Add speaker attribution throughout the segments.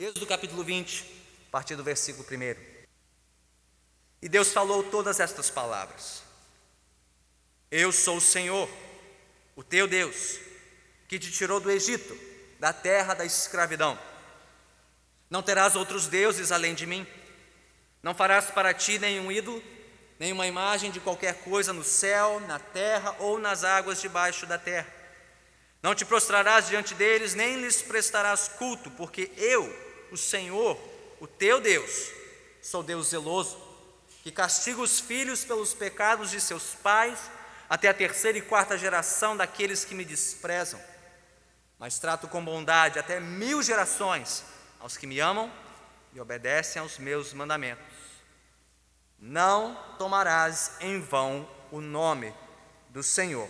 Speaker 1: Êxodo capítulo 20, a partir do versículo 1. E Deus falou todas estas palavras: Eu sou o Senhor, o teu Deus, que te tirou do Egito, da terra da escravidão. Não terás outros deuses além de mim. Não farás para ti nenhum ídolo, nenhuma imagem de qualquer coisa no céu, na terra ou nas águas debaixo da terra. Não te prostrarás diante deles, nem lhes prestarás culto, porque eu, o Senhor, o teu Deus, sou Deus zeloso, que castiga os filhos pelos pecados de seus pais, até a terceira e quarta geração daqueles que me desprezam. Mas trato com bondade até mil gerações aos que me amam e obedecem aos meus mandamentos. Não tomarás em vão o nome do Senhor,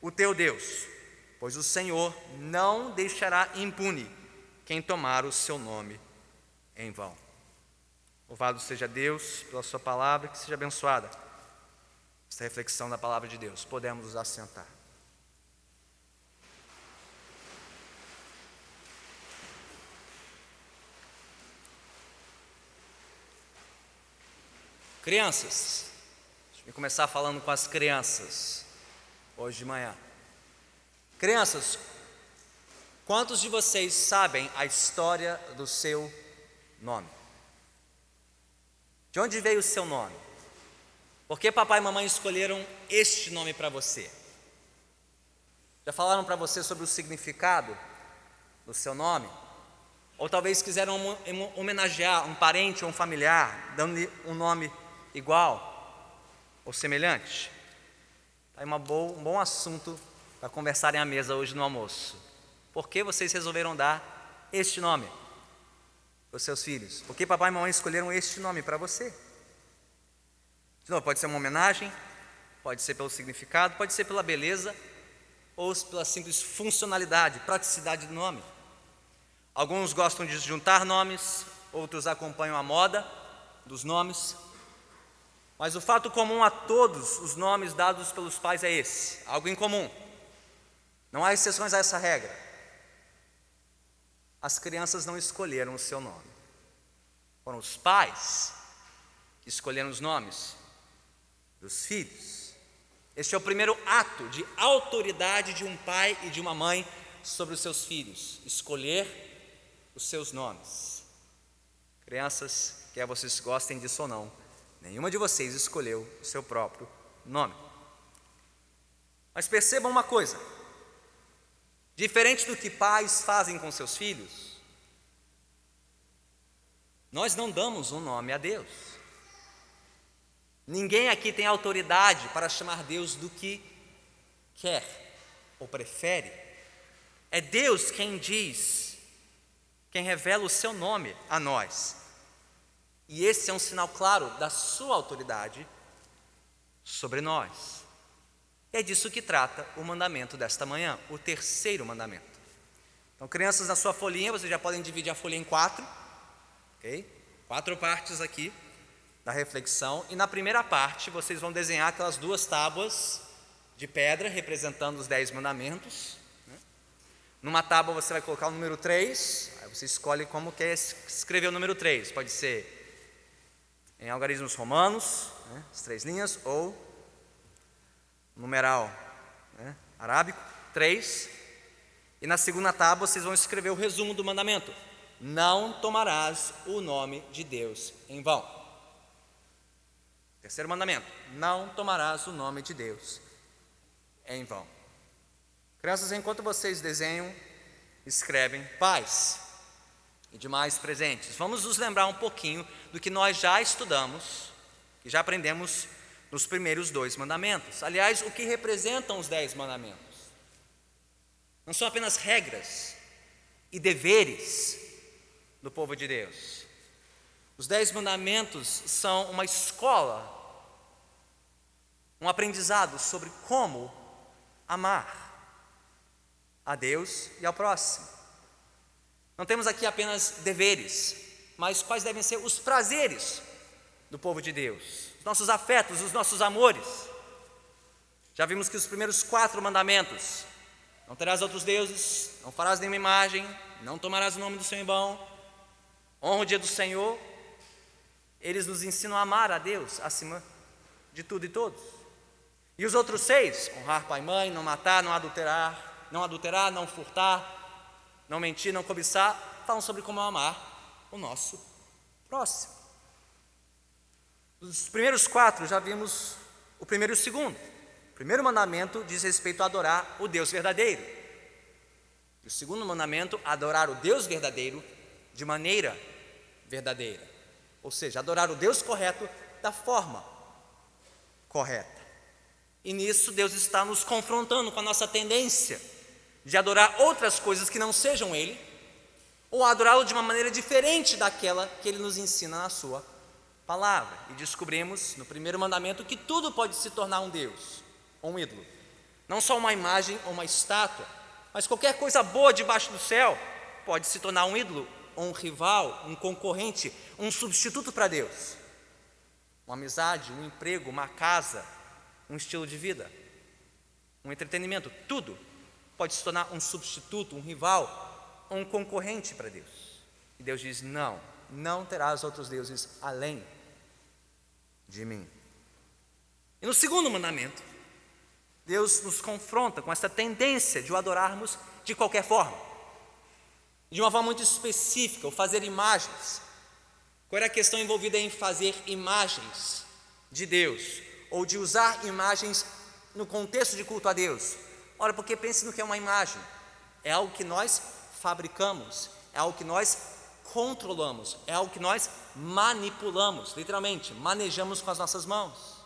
Speaker 1: o teu Deus, pois o Senhor não deixará impune quem tomar o seu nome em vão. Louvado seja Deus pela Sua palavra, que seja abençoada esta reflexão da palavra de Deus. Podemos nos assentar. Crianças, deixa eu começar falando com as crianças hoje de manhã. Crianças, quantos de vocês sabem a história do seu nome? De onde veio o seu nome? Por que papai e mamãe escolheram este nome para você? Já falaram para você sobre o significado do seu nome? Ou talvez quiseram homenagear um parente ou um familiar, dando-lhe um nome igual ou semelhante? Tá aí uma boa, um bom assunto para conversarem à mesa hoje no almoço. Por que vocês resolveram dar este nome para os seus filhos? Por que papai e mamãe escolheram este nome para você? De novo, pode ser uma homenagem, pode ser pelo significado, pode ser pela beleza ou pela simples funcionalidade, praticidade do nome. Alguns gostam de juntar nomes, outros acompanham a moda dos nomes. Mas o fato comum a todos os nomes dados pelos pais é esse, algo em comum. Não há exceções a essa regra. As crianças não escolheram o seu nome. Foram os pais que escolheram os nomes dos filhos. Este é o primeiro ato de autoridade de um pai e de uma mãe sobre os seus filhos, escolher os seus nomes. Crianças, quer vocês gostem disso ou não, Nenhuma de vocês escolheu o seu próprio nome. Mas percebam uma coisa: diferente do que pais fazem com seus filhos, nós não damos um nome a Deus. Ninguém aqui tem autoridade para chamar Deus do que quer ou prefere. É Deus quem diz, quem revela o seu nome a nós. E esse é um sinal claro da sua autoridade sobre nós. É disso que trata o mandamento desta manhã, o terceiro mandamento. Então, crianças, na sua folhinha, vocês já podem dividir a folha em quatro, ok? Quatro partes aqui da reflexão. E na primeira parte, vocês vão desenhar aquelas duas tábuas de pedra representando os dez mandamentos. Né? Numa tábua você vai colocar o número 3, aí você escolhe como quer escrever o número 3. Pode ser em algarismos romanos, né, as três linhas, ou numeral né, arábico, três. E na segunda tábua vocês vão escrever o resumo do mandamento: Não tomarás o nome de Deus em vão. Terceiro mandamento: Não tomarás o nome de Deus em vão. Crianças, enquanto vocês desenham, escrevem, paz e demais presentes. Vamos nos lembrar um pouquinho do que nós já estudamos e já aprendemos nos primeiros dois mandamentos. Aliás, o que representam os dez mandamentos? Não são apenas regras e deveres do povo de Deus. Os dez mandamentos são uma escola, um aprendizado sobre como amar a Deus e ao próximo. Não temos aqui apenas deveres, mas quais devem ser os prazeres do povo de Deus, os nossos afetos, os nossos amores. Já vimos que os primeiros quatro mandamentos: não terás outros deuses, não farás nenhuma imagem, não tomarás o nome do seu irmão, Honra o dia do Senhor, eles nos ensinam a amar a Deus acima de tudo e todos. E os outros seis, honrar pai e mãe, não matar, não adulterar, não adulterar, não furtar, não mentir, não cobiçar, falam sobre como amar o nosso próximo. Os primeiros quatro já vimos o primeiro e o segundo. O primeiro mandamento diz respeito a adorar o Deus verdadeiro. E o segundo mandamento, adorar o Deus verdadeiro de maneira verdadeira. Ou seja, adorar o Deus correto da forma correta. E nisso Deus está nos confrontando com a nossa tendência de adorar outras coisas que não sejam Ele, ou adorá-lo de uma maneira diferente daquela que Ele nos ensina na Sua palavra. E descobrimos no primeiro mandamento que tudo pode se tornar um Deus, um ídolo. Não só uma imagem ou uma estátua, mas qualquer coisa boa debaixo do céu pode se tornar um ídolo, um rival, um concorrente, um substituto para Deus. Uma amizade, um emprego, uma casa, um estilo de vida, um entretenimento, tudo pode se tornar um substituto, um rival, um concorrente para Deus. E Deus diz: não, não terás outros deuses além de mim. E no segundo mandamento, Deus nos confronta com essa tendência de o adorarmos de qualquer forma, de uma forma muito específica, o fazer imagens. Qual era a questão envolvida em fazer imagens de Deus, ou de usar imagens no contexto de culto a Deus? Ora, porque pense no que é uma imagem, é algo que nós fabricamos, é algo que nós controlamos, é algo que nós manipulamos, literalmente, manejamos com as nossas mãos.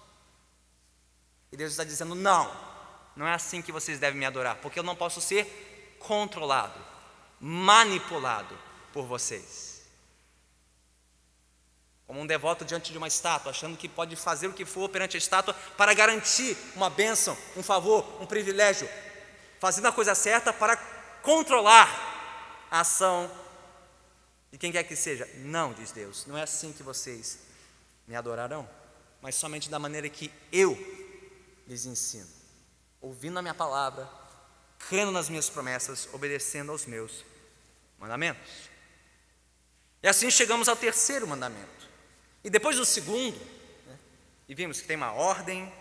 Speaker 1: E Deus está dizendo: não, não é assim que vocês devem me adorar, porque eu não posso ser controlado, manipulado por vocês. Como um devoto diante de uma estátua, achando que pode fazer o que for perante a estátua para garantir uma bênção, um favor, um privilégio, fazendo a coisa certa para controlar a ação de quem quer que seja. Não, diz Deus, não é assim que vocês me adorarão, mas somente da maneira que eu lhes ensino, ouvindo a minha palavra, crendo nas minhas promessas, obedecendo aos meus mandamentos. E assim chegamos ao terceiro mandamento. E depois do segundo, né, e vimos que tem uma ordem,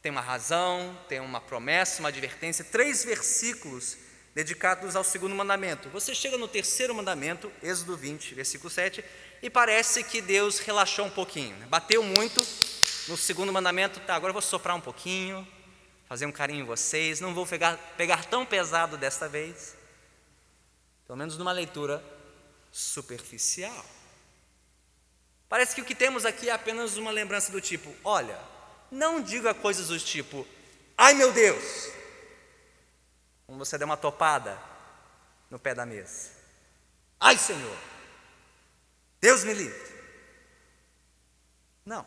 Speaker 1: tem uma razão, tem uma promessa, uma advertência, três versículos dedicados ao segundo mandamento. Você chega no terceiro mandamento, Êxodo 20, versículo 7, e parece que Deus relaxou um pouquinho, né? bateu muito no segundo mandamento, tá, agora eu vou soprar um pouquinho, fazer um carinho em vocês, não vou pegar, pegar tão pesado desta vez, pelo menos numa leitura superficial. Parece que o que temos aqui é apenas uma lembrança do tipo: olha, não diga coisas do tipo, ai meu Deus, como você deu uma topada no pé da mesa. Ai, Senhor, Deus me livre. Não.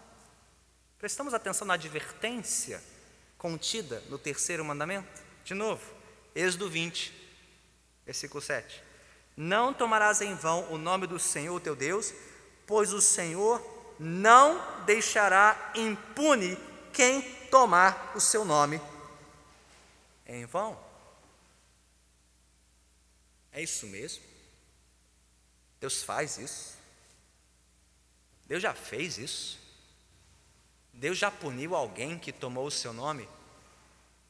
Speaker 1: Prestamos atenção na advertência contida no terceiro mandamento? De novo, Êxodo 20, versículo 7. Não tomarás em vão o nome do Senhor teu Deus, pois o Senhor não deixará impune quem tomar o seu nome em vão. É isso mesmo? Deus faz isso? Deus já fez isso? Deus já puniu alguém que tomou o seu nome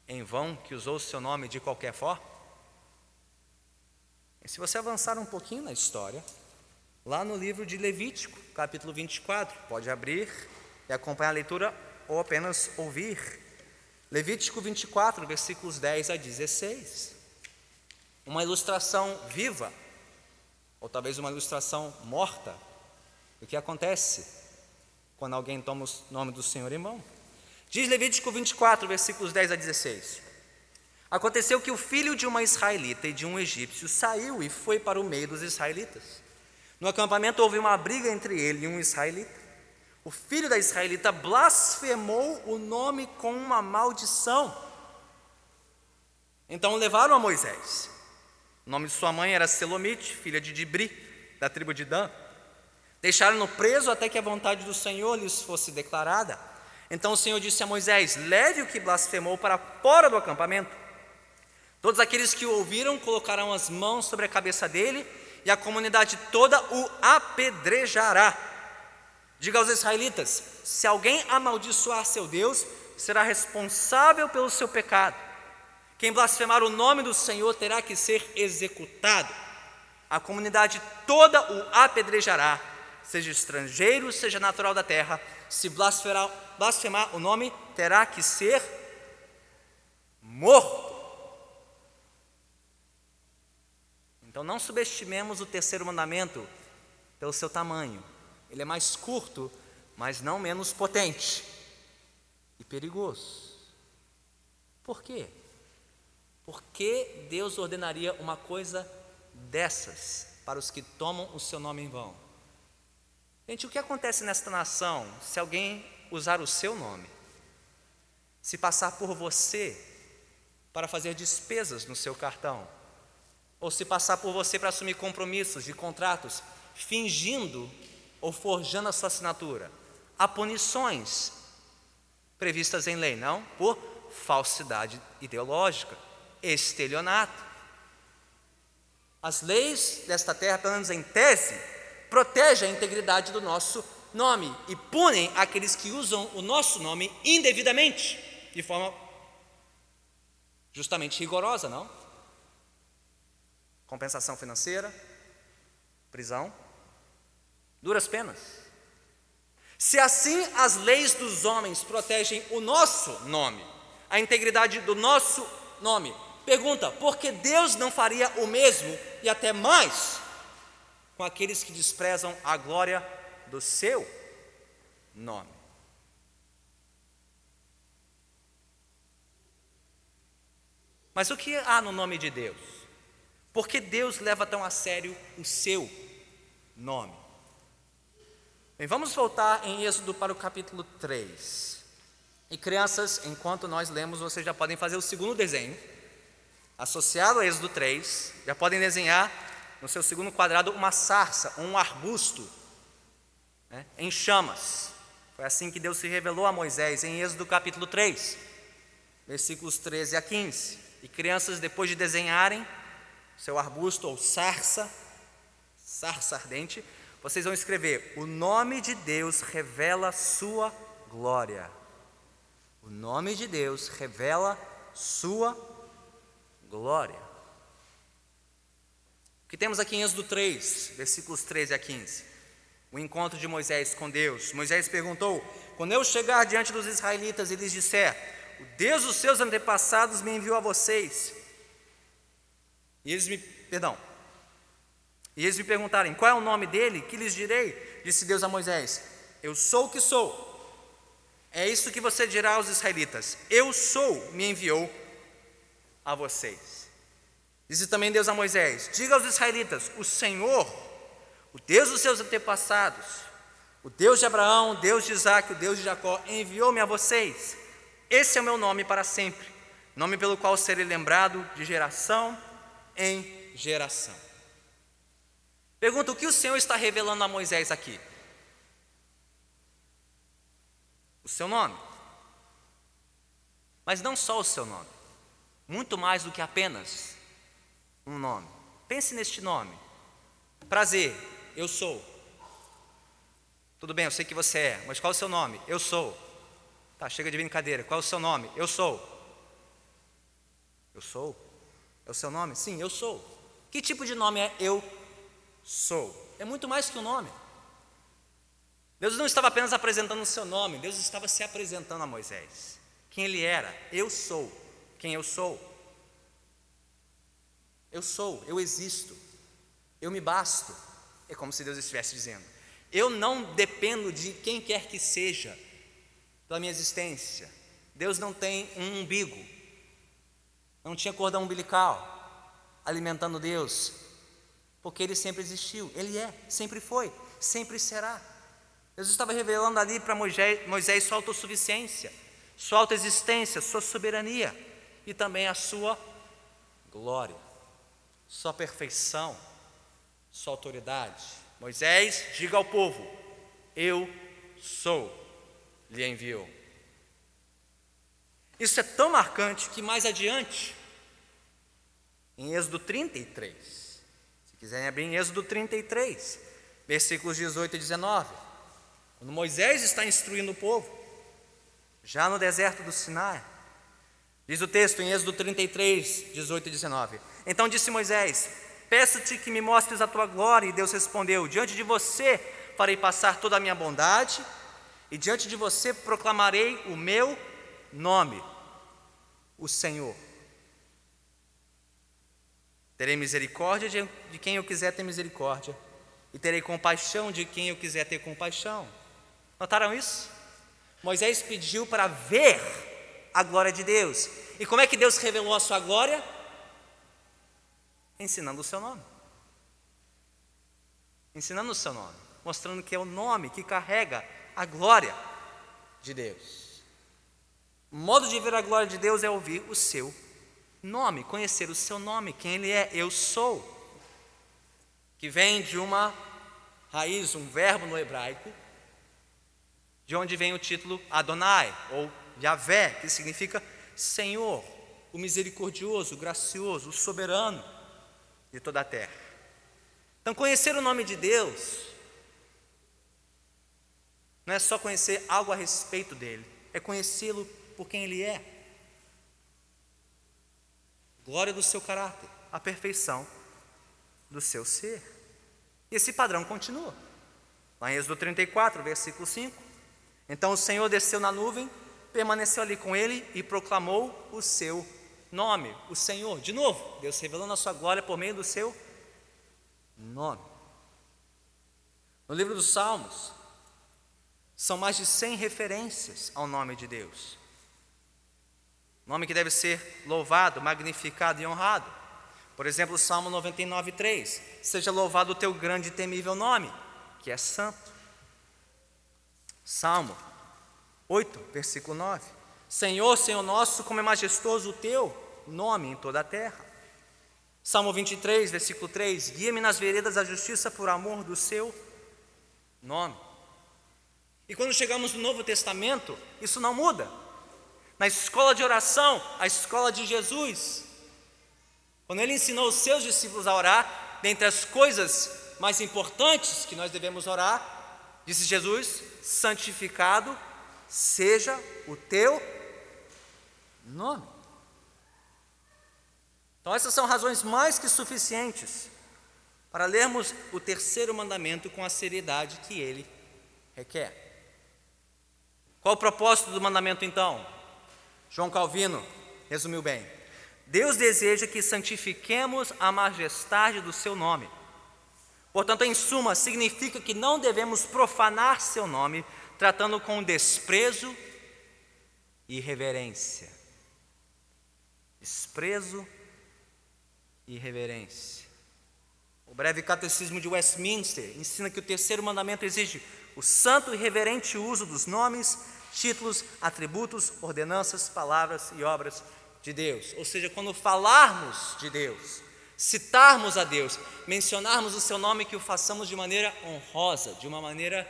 Speaker 1: em vão, que usou o seu nome de qualquer forma? E se você avançar um pouquinho na história, lá no livro de Levítico, capítulo 24, pode abrir e acompanhar a leitura ou apenas ouvir. Levítico 24, versículos 10 a 16 uma ilustração viva, ou talvez uma ilustração morta, do que acontece quando alguém toma o nome do Senhor em mão. Diz Levítico 24, versículos 10 a 16. Aconteceu que o filho de uma israelita e de um egípcio saiu e foi para o meio dos israelitas. No acampamento houve uma briga entre ele e um israelita. O filho da israelita blasfemou o nome com uma maldição. Então levaram a Moisés. O nome de sua mãe era Selomite, filha de Dibri, da tribo de Dan. Deixaram-no preso até que a vontade do Senhor lhes fosse declarada. Então o Senhor disse a Moisés: Leve o que blasfemou para fora do acampamento. Todos aqueles que o ouviram colocarão as mãos sobre a cabeça dele e a comunidade toda o apedrejará. Diga aos israelitas: se alguém amaldiçoar seu Deus, será responsável pelo seu pecado. Quem blasfemar o nome do Senhor terá que ser executado. A comunidade toda o apedrejará, seja estrangeiro, seja natural da terra. Se blasfemar, blasfemar o nome, terá que ser morto. Então não subestimemos o terceiro mandamento pelo seu tamanho. Ele é mais curto, mas não menos potente e perigoso. Por quê? Por que Deus ordenaria uma coisa dessas para os que tomam o seu nome em vão? Gente, o que acontece nesta nação se alguém usar o seu nome? Se passar por você para fazer despesas no seu cartão? ou se passar por você para assumir compromissos de contratos, fingindo ou forjando a sua assinatura. Há punições previstas em lei, não? Por falsidade ideológica, estelionato. As leis desta terra, pelo menos em tese, protegem a integridade do nosso nome e punem aqueles que usam o nosso nome indevidamente, de forma justamente rigorosa, não? compensação financeira, prisão, duras penas. Se assim as leis dos homens protegem o nosso nome, a integridade do nosso nome, pergunta, por que Deus não faria o mesmo e até mais com aqueles que desprezam a glória do seu nome? Mas o que há no nome de Deus? Por que Deus leva tão a sério o seu nome? Bem, vamos voltar em Êxodo para o capítulo 3. E crianças, enquanto nós lemos, vocês já podem fazer o segundo desenho, associado a Êxodo 3, já podem desenhar no seu segundo quadrado uma sarça, um arbusto né, em chamas. Foi assim que Deus se revelou a Moisés em Êxodo capítulo 3, versículos 13 a 15. E crianças, depois de desenharem, seu arbusto ou sarça, sarça ardente, vocês vão escrever: O nome de Deus revela sua glória. O nome de Deus revela sua glória. O que temos aqui em Êxodo 3, versículos 13 a 15? O encontro de Moisés com Deus. Moisés perguntou: Quando eu chegar diante dos israelitas e lhes disser: O Deus dos seus antepassados me enviou a vocês, e eles me, perdão, e eles me perguntarem qual é o nome dele, que lhes direi? Disse Deus a Moisés: Eu sou o que sou. É isso que você dirá aos israelitas: Eu sou, me enviou a vocês. Disse também Deus a Moisés: Diga aos israelitas: O Senhor, o Deus dos seus antepassados, o Deus de Abraão, o Deus de Isaac, o Deus de Jacó, enviou-me a vocês. Esse é o meu nome para sempre, nome pelo qual serei lembrado de geração em geração. Pergunta: o que o Senhor está revelando a Moisés aqui? O seu nome. Mas não só o seu nome, muito mais do que apenas um nome. Pense neste nome. Prazer, eu sou. Tudo bem, eu sei que você é, mas qual é o seu nome? Eu sou. Tá, chega de brincadeira. Qual é o seu nome? Eu sou. Eu sou. É o seu nome? Sim, eu sou. Que tipo de nome é eu sou? É muito mais que um nome. Deus não estava apenas apresentando o seu nome, Deus estava se apresentando a Moisés. Quem ele era? Eu sou. Quem eu sou? Eu sou, eu existo, eu me basto. É como se Deus estivesse dizendo: Eu não dependo de quem quer que seja pela minha existência. Deus não tem um umbigo, não tinha cordão umbilical alimentando Deus, porque ele sempre existiu, ele é, sempre foi, sempre será. Deus estava revelando ali para Moisés, Moisés sua autossuficiência, sua autoexistência, sua soberania e também a sua glória, sua perfeição, sua autoridade. Moisés, diga ao povo: Eu sou, lhe enviou. Isso é tão marcante que mais adiante, em Êxodo 33, se quiserem abrir em Êxodo 33, versículos 18 e 19. Quando Moisés está instruindo o povo, já no deserto do Sinai, diz o texto em Êxodo 33, 18 e 19: Então disse Moisés: Peço-te que me mostres a tua glória. E Deus respondeu: Diante de você farei passar toda a minha bondade, e diante de você proclamarei o meu nome, o Senhor. Terei misericórdia de quem eu quiser ter misericórdia, e terei compaixão de quem eu quiser ter compaixão. Notaram isso? Moisés pediu para ver a glória de Deus. E como é que Deus revelou a sua glória? Ensinando o seu nome. Ensinando o seu nome, mostrando que é o nome que carrega a glória de Deus. O modo de ver a glória de Deus é ouvir o seu nome, conhecer o seu nome, quem Ele é, eu sou, que vem de uma raiz, um verbo no hebraico, de onde vem o título Adonai, ou Yahvé, que significa Senhor, o misericordioso, o gracioso, o soberano de toda a terra. Então, conhecer o nome de Deus não é só conhecer algo a respeito dele, é conhecê-lo por quem ele é. Glória do seu caráter, a perfeição do seu ser. E esse padrão continua. Lá em Êxodo 34, versículo 5. Então o Senhor desceu na nuvem, permaneceu ali com ele e proclamou o seu nome, o Senhor. De novo, Deus revelando a sua glória por meio do seu nome. No livro dos Salmos, são mais de 100 referências ao nome de Deus. Nome que deve ser louvado, magnificado e honrado. Por exemplo, o Salmo 99, 3. Seja louvado o teu grande e temível nome, que é santo. Salmo 8, versículo 9. Senhor, Senhor nosso, como é majestoso o teu nome em toda a terra. Salmo 23, versículo 3: Guia-me nas veredas da justiça por amor do seu nome. E quando chegamos no Novo Testamento, isso não muda. Na escola de oração, a escola de Jesus, quando ele ensinou os seus discípulos a orar, dentre as coisas mais importantes que nós devemos orar, disse Jesus: santificado seja o teu nome. Então, essas são razões mais que suficientes para lermos o terceiro mandamento com a seriedade que ele requer. Qual o propósito do mandamento então? João Calvino resumiu bem. Deus deseja que santifiquemos a majestade do seu nome. Portanto, em suma, significa que não devemos profanar seu nome, tratando com desprezo e reverência. Desprezo e reverência. O breve catecismo de Westminster ensina que o terceiro mandamento exige o santo e reverente uso dos nomes, títulos, atributos, ordenanças, palavras e obras de Deus. Ou seja, quando falarmos de Deus, citarmos a Deus, mencionarmos o seu nome, que o façamos de maneira honrosa, de uma maneira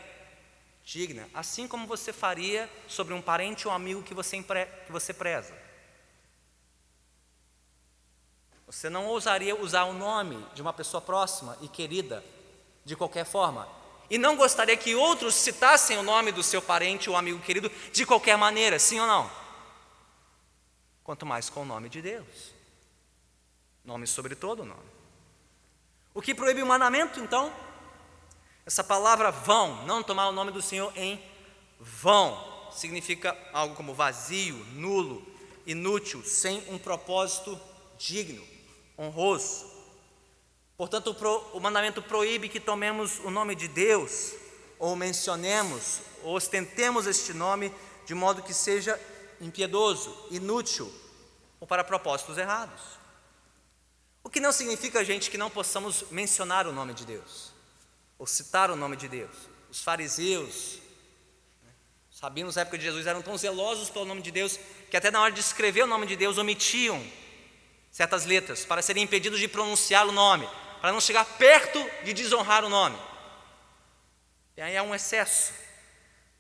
Speaker 1: digna, assim como você faria sobre um parente ou amigo que você, que você preza. Você não ousaria usar o nome de uma pessoa próxima e querida de qualquer forma, e não gostaria que outros citassem o nome do seu parente ou amigo querido de qualquer maneira, sim ou não? Quanto mais com o nome de Deus. Nome sobre todo nome. O que proíbe o mandamento, então? Essa palavra vão, não tomar o nome do Senhor em vão, significa algo como vazio, nulo, inútil, sem um propósito digno, honroso. Portanto, o, mandamento proíbe que tomemos o nome de Deus, ou mencionemos, ou ostentemos este nome de modo que seja impiedoso, inútil ou para propósitos errados. O que não significa, gente, que não possamos mencionar o nome de Deus, ou citar o nome de Deus. Os fariseus, né, os sabinos na época de Jesus eram tão zelosos pelo nome de Deus que até na hora de escrever o nome de Deus omitiam certas letras para serem impedidos de pronunciar o nome para não chegar perto de desonrar o nome. E aí é um excesso,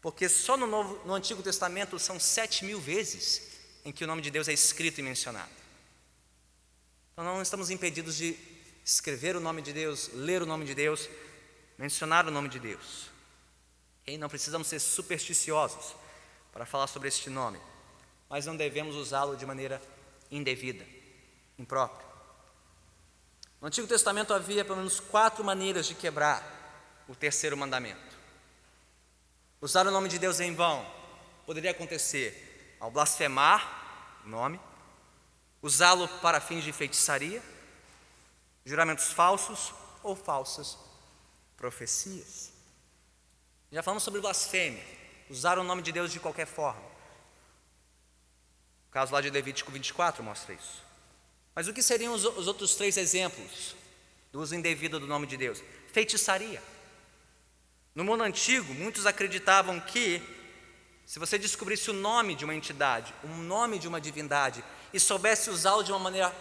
Speaker 1: porque só no, Novo, no Antigo Testamento são sete mil vezes em que o nome de Deus é escrito e mencionado. Então não estamos impedidos de escrever o nome de Deus, ler o nome de Deus, mencionar o nome de Deus. E não precisamos ser supersticiosos para falar sobre este nome, mas não devemos usá-lo de maneira indevida, imprópria. No Antigo Testamento havia pelo menos quatro maneiras de quebrar o terceiro mandamento. Usar o nome de Deus em vão poderia acontecer ao blasfemar o nome, usá-lo para fins de feitiçaria, juramentos falsos ou falsas profecias. Já falamos sobre blasfêmia, usar o nome de Deus de qualquer forma. O caso lá de Levítico 24 mostra isso. Mas o que seriam os, os outros três exemplos do uso indevido do nome de Deus? Feitiçaria. No mundo antigo, muitos acreditavam que, se você descobrisse o nome de uma entidade, o nome de uma divindade, e soubesse usá-lo de uma maneira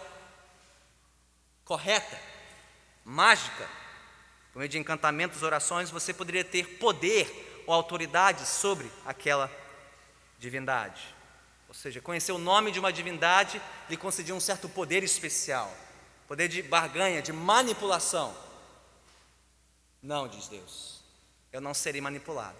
Speaker 1: correta, mágica, por meio de encantamentos, orações, você poderia ter poder ou autoridade sobre aquela divindade. Ou seja, conhecer o nome de uma divindade lhe concedia um certo poder especial, poder de barganha, de manipulação. Não, diz Deus eu não serei manipulado.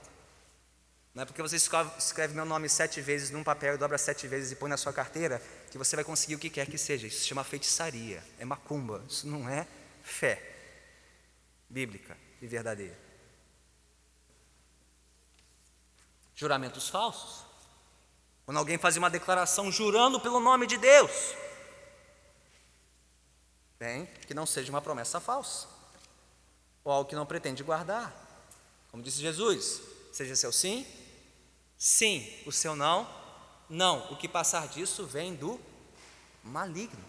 Speaker 1: Não é porque você escreve meu nome sete vezes num papel e dobra sete vezes e põe na sua carteira que você vai conseguir o que quer que seja. Isso se chama feitiçaria, é macumba. Isso não é fé bíblica e verdadeira. Juramentos falsos. Quando alguém fazia uma declaração jurando pelo nome de Deus. Bem, que não seja uma promessa falsa. Ou algo que não pretende guardar. Como disse Jesus, seja seu sim, sim, o seu não, não. O que passar disso vem do maligno.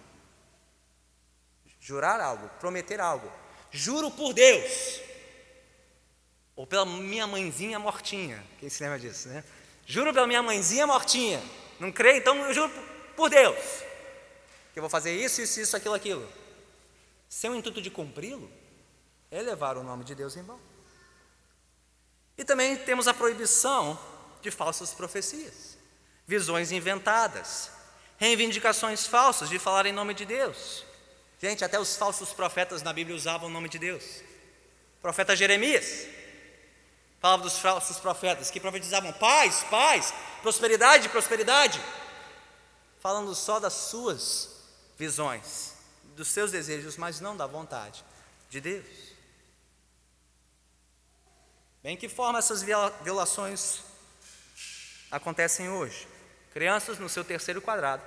Speaker 1: Jurar algo, prometer algo. Juro por Deus, ou pela minha mãezinha mortinha. Quem se lembra disso, né? Juro pela minha mãezinha mortinha. Não crê? Então eu juro por Deus que eu vou fazer isso, isso, isso, aquilo, aquilo. Sem o intuito de cumpri-lo, é levar o nome de Deus em vão. E também temos a proibição de falsas profecias, visões inventadas, reivindicações falsas de falar em nome de Deus. Gente, até os falsos profetas na Bíblia usavam o nome de Deus. O profeta Jeremias falava dos falsos profetas que profetizavam paz, paz, prosperidade, prosperidade, falando só das suas visões, dos seus desejos, mas não da vontade de Deus. Bem, que forma essas violações acontecem hoje? Crianças no seu terceiro quadrado.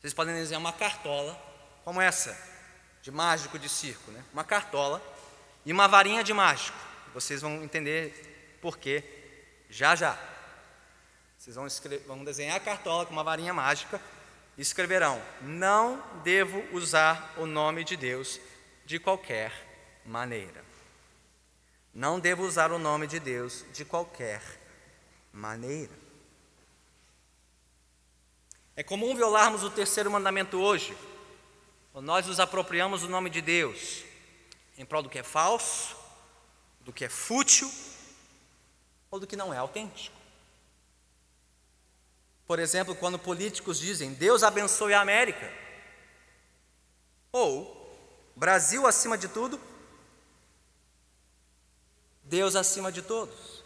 Speaker 1: Vocês podem desenhar uma cartola como essa, de mágico de circo, né? Uma cartola e uma varinha de mágico. Vocês vão entender por quê já já. Vocês vão, vão desenhar a cartola com uma varinha mágica e escreverão: Não devo usar o nome de Deus de qualquer maneira. Não devo usar o nome de Deus de qualquer maneira. É comum violarmos o terceiro mandamento hoje, quando nós nos apropriamos do nome de Deus em prol do que é falso, do que é fútil ou do que não é autêntico. Por exemplo, quando políticos dizem Deus abençoe a América, ou Brasil acima de tudo, Deus acima de todos,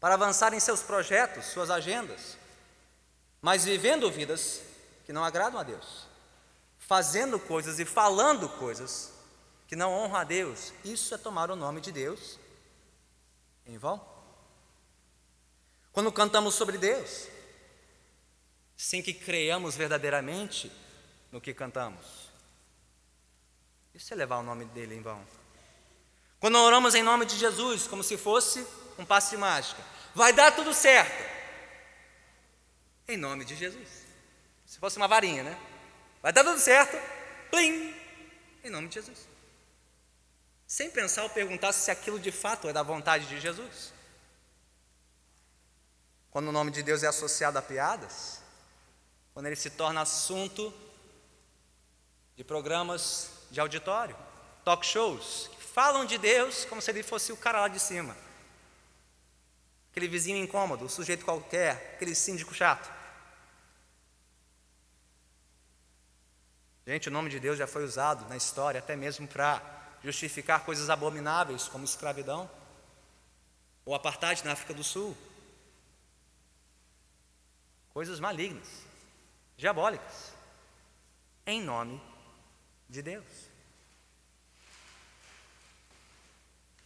Speaker 1: para avançar em seus projetos, suas agendas, mas vivendo vidas que não agradam a Deus, fazendo coisas e falando coisas que não honram a Deus, isso é tomar o nome de Deus em vão. Quando cantamos sobre Deus, sem que creiamos verdadeiramente no que cantamos, isso é levar o nome dele em vão. Quando oramos em nome de Jesus, como se fosse um passe de mágica, vai dar tudo certo. Em nome de Jesus. Se fosse uma varinha, né? Vai dar tudo certo. Plim! Em nome de Jesus. Sem pensar ou perguntar se aquilo de fato é da vontade de Jesus. Quando o nome de Deus é associado a piadas, quando ele se torna assunto de programas de auditório, talk shows, falam de Deus como se ele fosse o cara lá de cima. Aquele vizinho incômodo, o sujeito qualquer, aquele síndico chato. Gente, o nome de Deus já foi usado na história até mesmo para justificar coisas abomináveis como escravidão ou apartheid na África do Sul. Coisas malignas, diabólicas, em nome de Deus.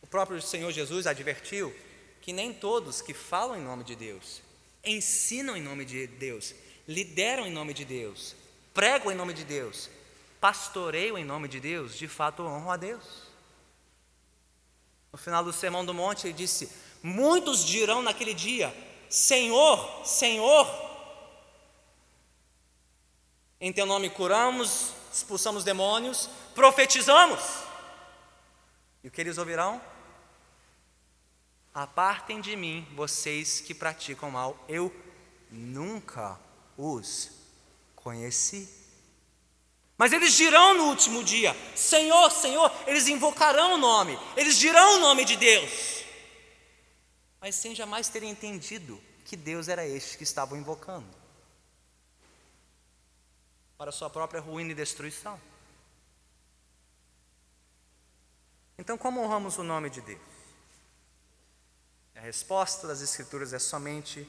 Speaker 1: O próprio Senhor Jesus advertiu que nem todos que falam em nome de Deus, ensinam em nome de Deus, lideram em nome de Deus, pregam em nome de Deus, pastoreiam em nome de Deus, de fato honram a Deus. No final do Sermão do Monte, ele disse: Muitos dirão naquele dia: Senhor, Senhor, em teu nome curamos, expulsamos demônios, profetizamos. E o que eles ouvirão? Apartem de mim, vocês que praticam mal, eu nunca os conheci. Mas eles dirão no último dia: Senhor, Senhor, eles invocarão o nome, eles dirão o nome de Deus, mas sem jamais terem entendido que Deus era este que estavam invocando para sua própria ruína e destruição. Então, como honramos o nome de Deus? A resposta das Escrituras é somente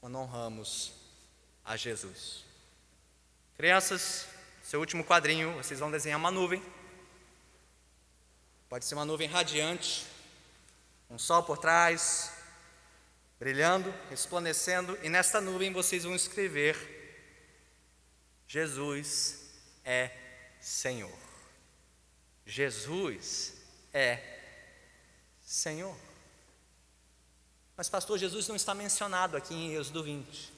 Speaker 1: quando honramos a Jesus. Crianças, seu último quadrinho, vocês vão desenhar uma nuvem. Pode ser uma nuvem radiante, um sol por trás, brilhando, resplandecendo, e nesta nuvem vocês vão escrever: Jesus é Senhor. Jesus é Senhor. Mas, pastor, Jesus não está mencionado aqui em Êxodo 20.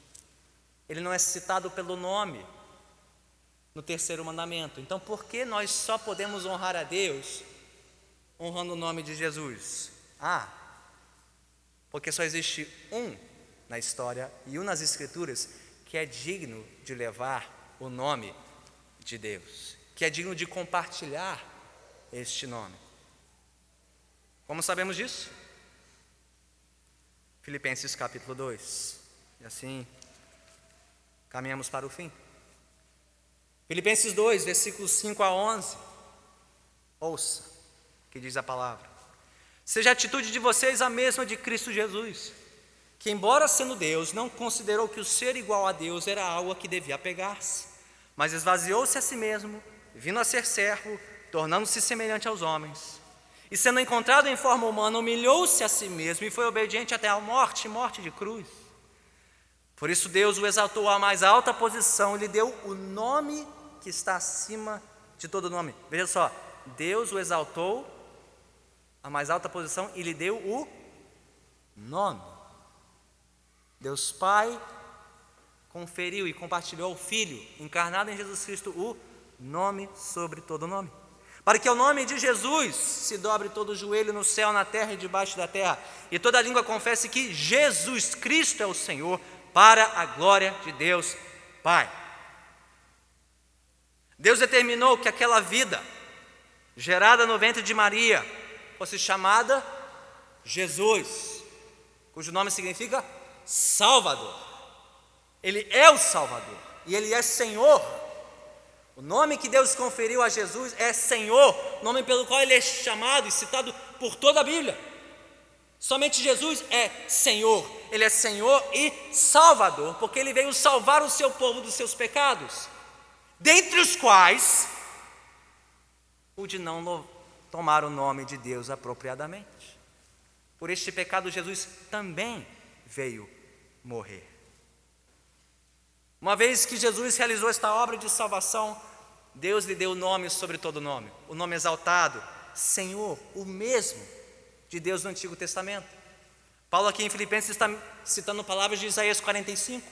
Speaker 1: Ele não é citado pelo nome no terceiro mandamento. Então, por que nós só podemos honrar a Deus honrando o nome de Jesus? Ah, porque só existe um na história e um nas Escrituras que é digno de levar o nome de Deus, que é digno de compartilhar este nome. Como sabemos disso? Filipenses capítulo 2. E assim caminhamos para o fim. Filipenses 2, versículos 5 a 11. Ouça o que diz a palavra. Seja a atitude de vocês a mesma de Cristo Jesus, que, embora sendo Deus, não considerou que o ser igual a Deus era algo a que devia apegar-se, mas esvaziou-se a si mesmo, vindo a ser servo, tornando-se semelhante aos homens e sendo encontrado em forma humana, humilhou-se a si mesmo e foi obediente até a morte morte de cruz. Por isso Deus o exaltou à mais alta posição e lhe deu o nome que está acima de todo nome. Veja só, Deus o exaltou à mais alta posição e lhe deu o nome. Deus Pai conferiu e compartilhou ao Filho, encarnado em Jesus Cristo, o nome sobre todo nome para que o nome de Jesus se dobre todo o joelho no céu, na terra e debaixo da terra, e toda língua confesse que Jesus Cristo é o Senhor, para a glória de Deus Pai. Deus determinou que aquela vida, gerada no ventre de Maria, fosse chamada Jesus, cujo nome significa Salvador. Ele é o Salvador e ele é Senhor o nome que Deus conferiu a Jesus é Senhor, nome pelo qual ele é chamado e citado por toda a Bíblia. Somente Jesus é Senhor, Ele é Senhor e Salvador, porque Ele veio salvar o seu povo dos seus pecados, dentre os quais o de não tomar o nome de Deus apropriadamente. Por este pecado, Jesus também veio morrer. Uma vez que Jesus realizou esta obra de salvação, Deus lhe deu o nome sobre todo nome, o nome exaltado, Senhor, o mesmo de Deus no Antigo Testamento. Paulo aqui em Filipenses está citando palavras de Isaías 45,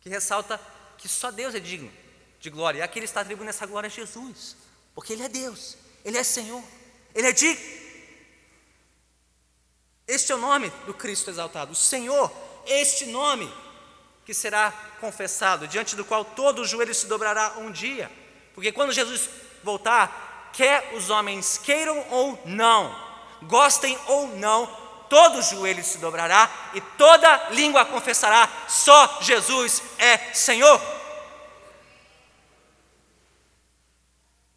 Speaker 1: que ressalta que só Deus é digno de glória. E aqui ele está atribuindo essa glória a Jesus, porque Ele é Deus, Ele é Senhor, Ele é digno. Este é o nome do Cristo exaltado, o Senhor, este nome que será confessado, diante do qual todo o joelho se dobrará um dia. Porque quando Jesus voltar, quer os homens queiram ou não, gostem ou não, todo joelho se dobrará e toda língua confessará: só Jesus é Senhor.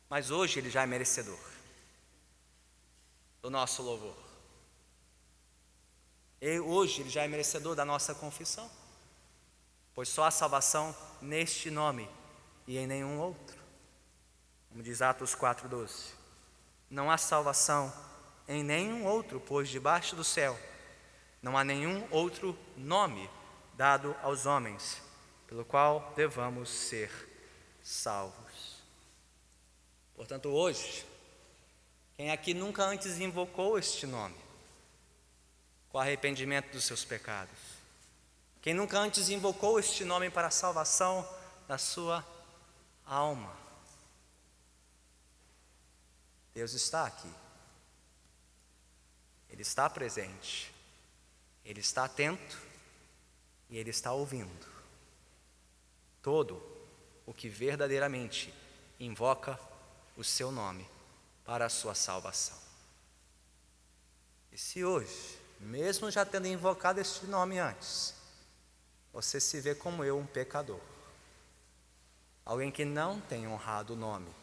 Speaker 1: Mas hoje ele já é merecedor do nosso louvor. E hoje ele já é merecedor da nossa confissão, pois só há salvação neste nome e em nenhum outro. Como diz Atos 4,12. Não há salvação em nenhum outro, pois debaixo do céu não há nenhum outro nome dado aos homens pelo qual devamos ser salvos. Portanto, hoje, quem aqui nunca antes invocou este nome, com arrependimento dos seus pecados, quem nunca antes invocou este nome para a salvação da sua alma, Deus está aqui, Ele está presente, Ele está atento e Ele está ouvindo todo o que verdadeiramente invoca o seu nome para a sua salvação. E se hoje, mesmo já tendo invocado este nome antes, você se vê como eu, um pecador, alguém que não tem honrado o nome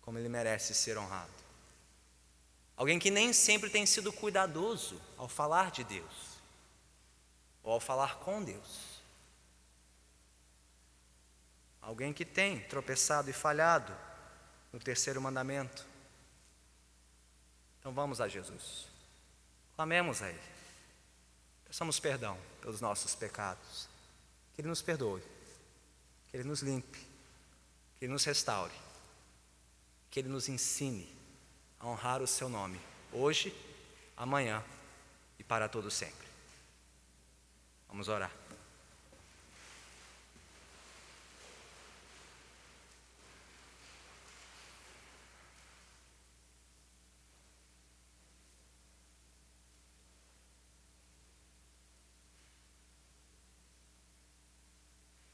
Speaker 1: como ele merece ser honrado, alguém que nem sempre tem sido cuidadoso ao falar de Deus ou ao falar com Deus. Alguém que tem tropeçado e falhado no terceiro mandamento. Então vamos a Jesus. Clamemos a Ele. Peçamos perdão pelos nossos pecados. Que Ele nos perdoe. Que Ele nos limpe. Que Ele nos restaure. Que Ele nos ensine a honrar o Seu nome, hoje, amanhã e para todo sempre. Vamos orar.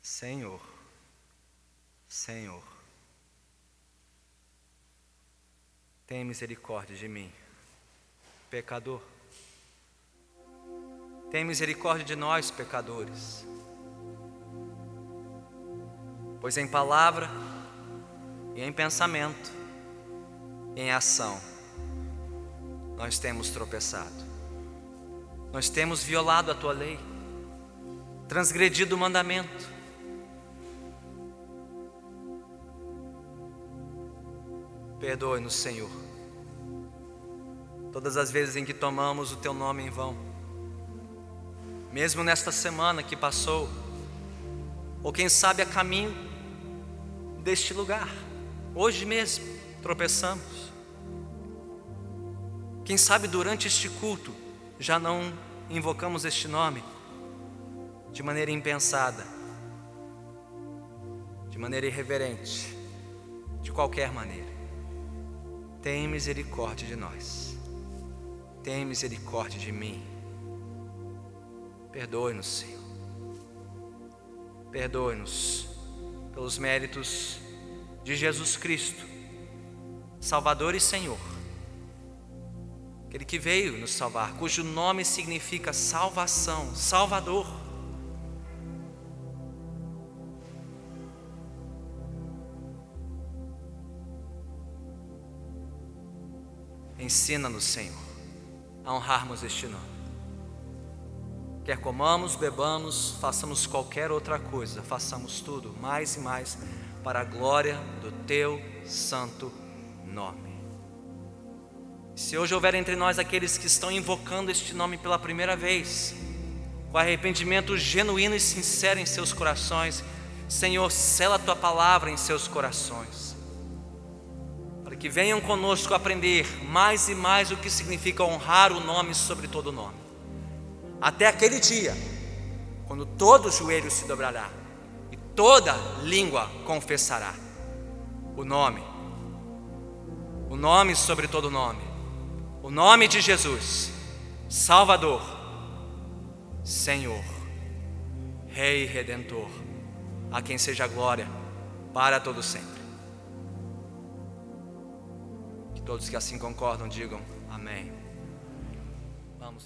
Speaker 1: Senhor, Senhor, tem misericórdia de mim, pecador. Tem misericórdia de nós, pecadores. Pois em palavra, e em pensamento, em ação, nós temos tropeçado. Nós temos violado a tua lei, transgredido o mandamento Perdoe-nos, Senhor. Todas as vezes em que tomamos o Teu nome em vão, mesmo nesta semana que passou, ou quem sabe a caminho deste lugar, hoje mesmo tropeçamos. Quem sabe durante este culto já não invocamos este nome de maneira impensada, de maneira irreverente, de qualquer maneira. Tem misericórdia de nós. Tem misericórdia de mim. Perdoe-nos, Senhor. Perdoe-nos pelos méritos de Jesus Cristo, Salvador e Senhor. Aquele que veio nos salvar, cujo nome significa salvação, Salvador. Ensina-nos, Senhor, a honrarmos este nome. Quer comamos, bebamos, façamos qualquer outra coisa, façamos tudo, mais e mais, para a glória do Teu santo nome. Se hoje houver entre nós aqueles que estão invocando este nome pela primeira vez, com arrependimento genuíno e sincero em seus corações, Senhor, sela a tua palavra em seus corações que venham conosco aprender mais e mais o que significa honrar o nome sobre todo nome. Até aquele dia, quando todo joelho se dobrará e toda língua confessará o nome, o nome sobre todo nome, o nome de Jesus, Salvador, Senhor, Rei Redentor, a quem seja glória para todo sempre. Todos que assim concordam, digam amém. Vamos